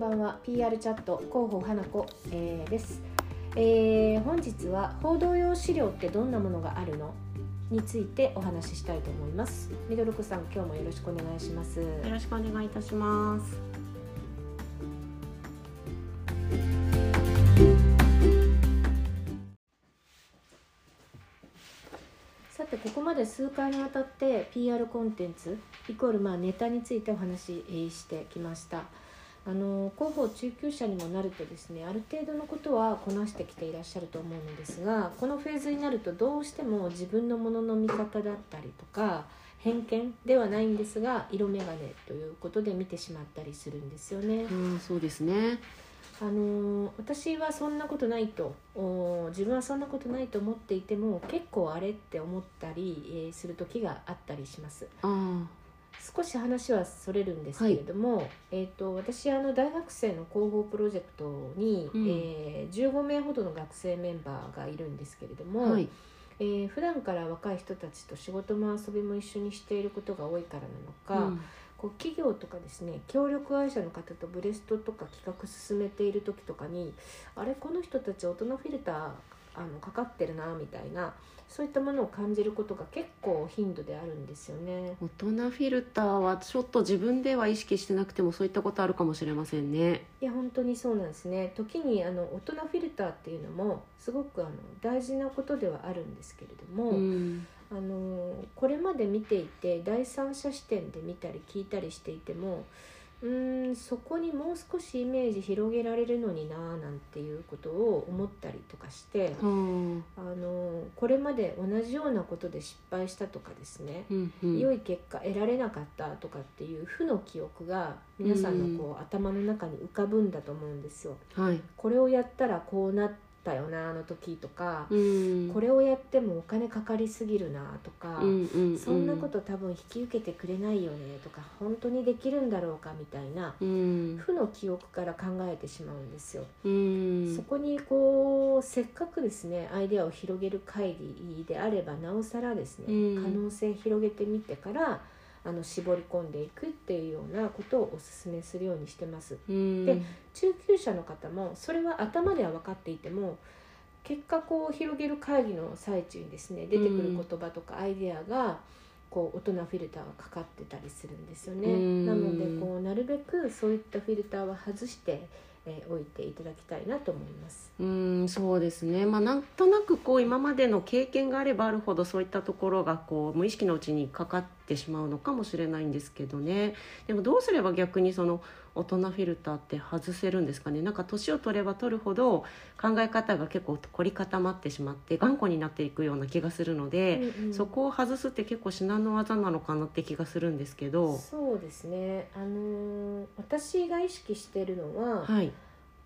ばんは PR チャット広報花子、えー、です、えー、本日は報道用資料ってどんなものがあるの？についてお話ししたいと思います。ミドルクさん今日もよろしくお願いします。よろしくお願いいたします。さてここまで数回にわたって PR コンテンツイコールまあネタについてお話ししてきましたあの広報中級者にもなるとですねある程度のことはこなしてきていらっしゃると思うのですがこのフェーズになるとどうしても自分のものの見方だったりとか偏見ではないんですが色眼鏡ということで見てしまったりするんですよね。うん、そうですねあの私はそんなことないと自分はそんなことないと思っていても結構あれって思ったり、えー、する時があったりします。あ少し話はそれるんですけれども、はい、えーと、私あの大学生の広報プロジェクトに、うん、えー、15名ほどの学生メンバーがいるんですけれども、はい、えー、普段から若い人たちと仕事も遊びも一緒にしていることが多いからなのか、うん、こう企業とかですね協力会社の方とブレストとか企画進めている時とかにあれこの人たち大人フィルターあのかかってるなみたいなそういったものを感じることが結構頻度であるんですよね。大人フィルターはちょっと自分では意識してなくてもそういったことあるかもしれませんね。いや本当にそうなんですね。時にあの大人フィルターっていうのもすごくあの大事なことではあるんですけれども、うん、あのこれまで見ていて第三者視点で見たり聞いたりしていてもうんそこにもう少しイメージ広げられるのにななんていうことを思ったりとかして、うん、あのこれまで同じようなことで失敗したとかですね、うんうん、良い結果得られなかったとかっていう負の記憶が皆さんのこう、うん、頭の中に浮かぶんだと思うんですよ。はい、これをやったらこうなってったよなあの時とか、うん、これをやってもお金かかりすぎるなとか、うんうんうん、そんなこと多分引き受けてくれないよねとか本当にできるんだろうかみたいな、うん、負の記憶から考えてしまうんですよ。うん、そこにこうせっかくですねアイデアを広げる会議であればなおさらですね、可能性広げてみてからあの絞り込んでいくっていうようなことをお勧めするようにしてます。で中級者の方もそれは頭では分かっていても結果こう広げる会議の最中にですね出てくる言葉とかアイデアがこう大人フィルターがかかってたりするんですよね。なのでこうなるべくそういったフィルターは外してえー、置いていただきたいなと思いますうんそうですね、まあ、なんとなくこう今までの経験があればあるほどそういったところがこう無意識のうちにかかってしまうのかもしれないんですけどね。でもどうすれば逆にその大人フィルターって外せるんですかね。なんか年を取れば取るほど考え方が結構凝り固まってしまって頑固になっていくような気がするので、うんうん、そこを外すって結構至難の技なのかなって気がするんですけど。そうですね、あのー、私が意識してるのは、はい、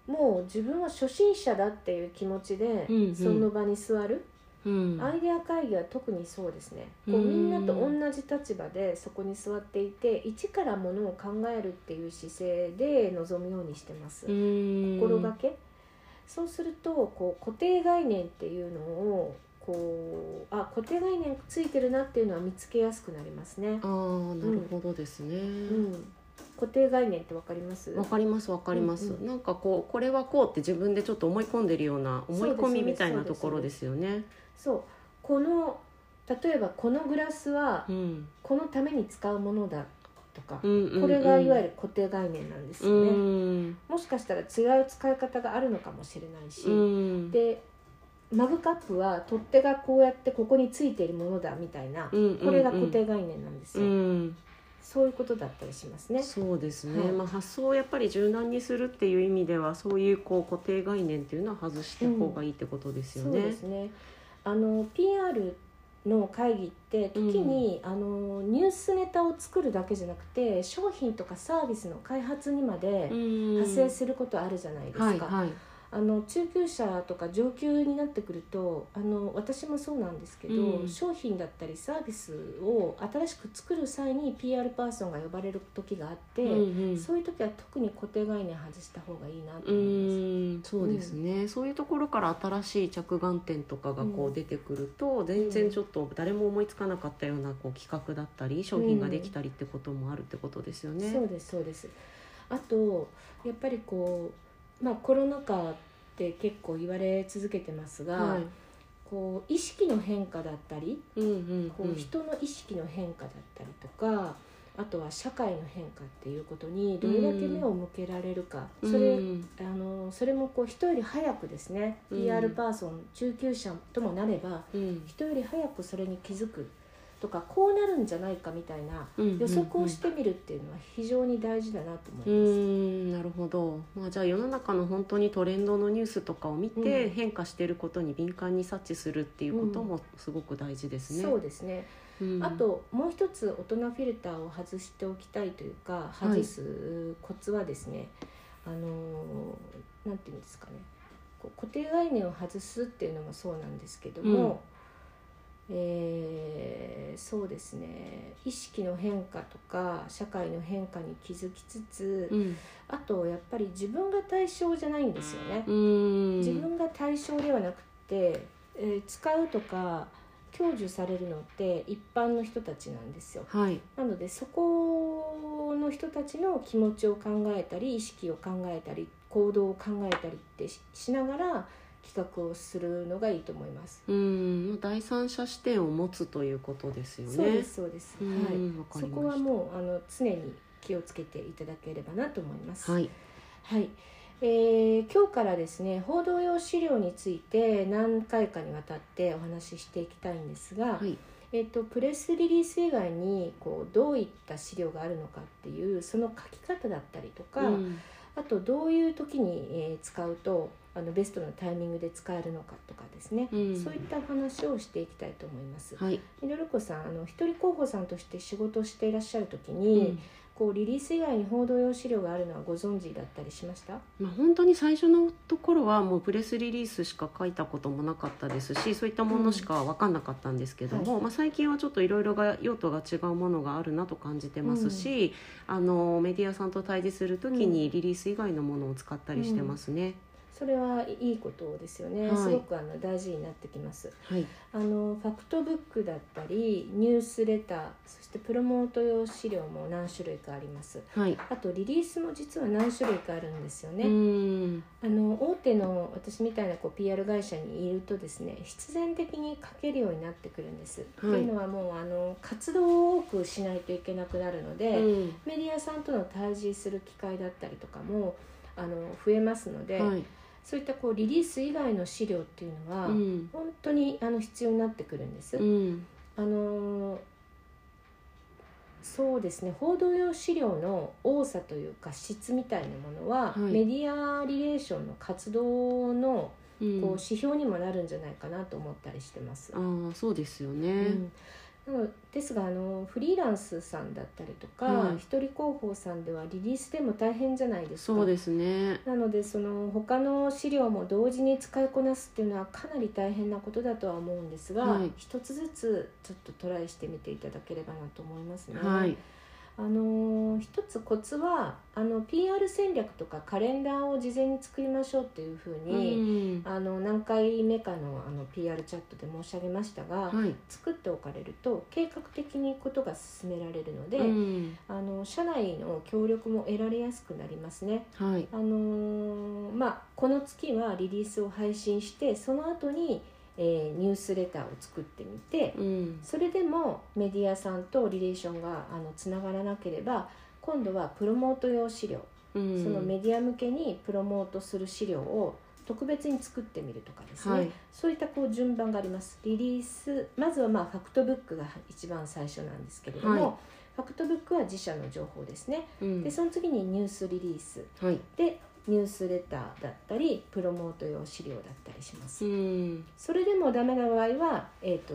もう自分は初心者だっていう気持ちで、その場に座る。うん、アイデア会議は特にそうですね。こうみんなと同じ立場でそこに座っていて一からものを考えるっていう姿勢で臨むようにしてます。心がけ。そうするとこう固定概念っていうのをこうあ固定概念ついてるなっていうのは見つけやすくなりますね。ああなるほどですね、うん。固定概念ってわかります？わかりますわかります、うんうん、なんかこうこれはこうって自分でちょっと思い込んでるような思い込みみたいなところですよねそうこの例えばこのグラスはこのために使うものだとか、うんこれがいわゆる固定概念なんですよね、うん、もしかしたら違う使い方があるのかもしれないし、うん、でマグカップは取っ手がこうやってここについているものだみたいな、うんこれが固定概念なんですよ、うん。そういうことだったりしますね。そうですね。はい、まあ発想をやっぱり柔軟にするっていう意味では、そういうこう固定概念っていうのは外した方がいいってことですよそうですね。あの PR の会議って時に、うん、あのニュースネタを作るだけじゃなくて商品とかサービスの開発にまで派生することあるじゃないですか。はいはいあの中級者とか上級になってくるとあの私もそうなんですけど、うん、商品だったりサービスを新しく作る際に PR パーソンが呼ばれる時があって、うんうん、そういう時は特に固定概念外した方がいいなと思います。そうですね、うん、そういうところから新しい着眼点とかがこう出てくると、うん、全然ちょっと誰も思いつかなかったようなこう企画だったり商品ができたりってこともあるってことですよね。そうですそうです。あとやっぱりこう、まあ、コロナ禍って結構言われ続けてますが、はい、こう意識の変化だったり、うんうんうん、こう人の意識の変化だったりとかあとは社会の変化っていうことにどれだけ目を向けられるか、うん、それあのそれもこう人より早くですね、うん、PR パーソン中級者ともなれば、うん、人より早くそれに気づくとかこうなるんじゃないかみたいな予測をしてみるっていうのは非常に大事だなと思います。うんなるほど、まあ、じゃあ世の中の本当にトレンドのニュースとかを見て変化していることに敏感に察知するっていうこともすごく大事ですね。そうですね。あともう一つ大人フィルターを外しておきたいというか外すコツはですね、はい、あのなんていうんですかね。固定概念を外すっていうのもそうなんですけども、えー、そうですね意識の変化とか社会の変化に気づきつつ、うん、あとやっぱり自分が対象じゃないんですよね。自分が対象ではなくて、えー、使うとか享受されるのって一般の人たちなんですよ。はい、なのでそこの人たちの気持ちを考えたり意識を考えたり行動を考えたりってしながら企画をするのがいいと思います。うん第三者視点を持つということですよね。そうですそうです。はい。そこはもうあの常に気をつけていただければなと思います。はい。はい。えー、今日からですね報道用資料について何回かにわたってお話ししていきたいんですが、はい、えーと、プレスリリース以外にこうどういった資料があるのかっていうその書き方だったりとか、うん、あとどういう時に、えー、使うとあのベストなタイミングで使えるのかとかですね、うん、そういった話をしていきたいと思います。はい、みのるこさんあの一人候補さんとして仕事をしていらっしゃる時に、うん、こうリリース以外に報道用資料があるのはご存知だったりしました、まあ、本当に最初のところはもうプレスリリースしか書いたこともなかったですしそういったものしか分かんなかったんですけども、うんはい、まあ、最近はちょっといろいろが用途が違うものがあるなと感じてますし、あのメディアさんと対峙する時にリリース以外のものを使ったりしてますね。それはいいことですよね、はい、すごくあの大事になってきます、はい、あのファクトブックだったりニュースレターそしてプロモート用資料も何種類かあります、はい、あとリリースも実は何種類かあるんですよね。あの大手の私みたいなこう PR 会社にいるとですね必然的に書けるようになってくるんです、とい。うのはもうあの活動を多くしないといけなくなるので、うん、メディアさんとの対峙する機会だったりとかもあの増えますので、そういったこうリリース以外の資料っていうのは、うん、本当にあの必要になってくるんです。うん、あのそうですね。報道用資料の多さというか質みたいなものは、はい、メディアリレーションの活動のこう指標にもなるんじゃないかなと思ったりしてます。あそうですよね、ですがあのフリーランスさんだったりとか、はい、一人広報さんではリリースでも大変じゃないですか。そうですね。なのでその他の資料も同時に使いこなすっていうのはかなり大変なことだとは思うんですが、はい、一つずつちょっとトライしてみていただければなと思いますね。はいあの一つコツはあの PR 戦略とかカレンダーを事前に作りましょうっていうふうに、ん、あの何回目かのあの PR チャットで申し上げましたが、はい、作っておかれると計画的にことが進められるので、あの社内の協力も得られやすくなりますね。はい、あのまあ、この月はリリースを配信してその後にえー、ニュースレターを作ってみて、うん、それでもメディアさんとリレーションがあのつながらなければ今度はプロモート用資料、うん、そのメディア向けにプロモートする資料を特別に作ってみるとかですね、はい、そういったこう順番があります。リリースまずはまあファクトブックが一番最初なんですけれども、はい、ファクトブックは自社の情報ですね、うん、でその次にニュースリリース、はい、でニュースレターだったりプロモート用資料だったりします、それでもダメな場合は、えーと、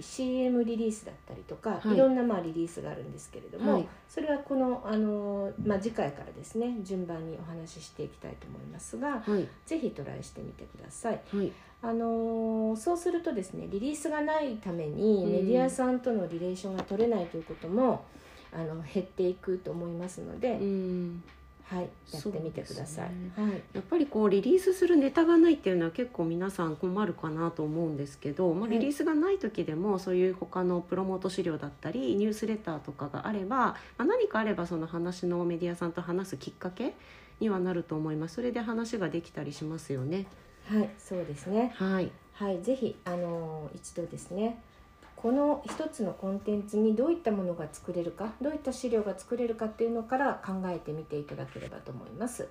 CM リリースだったりとか、はい、いろんなまあリリースがあるんですけれども、はい、それはこの、あのまあ、次回からですね順番にお話ししていきたいと思いますが、はい、ぜひトライしてみてください。あのそうするとですねリリースがないためにメディアさんとのリレーションが取れないということもあの減っていくと思いますので、はいやってみてください、ね、はい、やっぱりこうリリースするネタがないっていうのは結構皆さん困るかなと思うんですけど、まあ、リリースがない時でもそういう他のプロモート資料だったりニュースレターとかがあれば、まあ、何かあればその話のメディアさんと話すきっかけにはなると思います。それで話ができたりしますよね。はいそうですね。はい、はい、ぜひあの一度ですねこの一つのコンテンツにどういったものが作れるかどういった資料が作れるかっていうのから考えてみていただければと思います。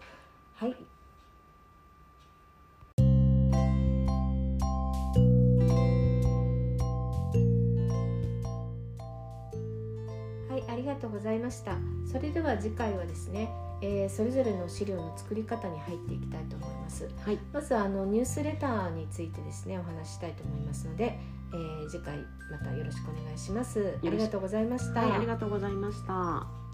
はいはい、ありがとうございました。それでは次回はですね、えー、それぞれの資料の作り方に入っていきたいと思います。はい、まずあのニュースレターについてですねお話ししたいと思いますので、えー、次回またよろしくお願いします。ありがとうございました。はい、ありがとうございました。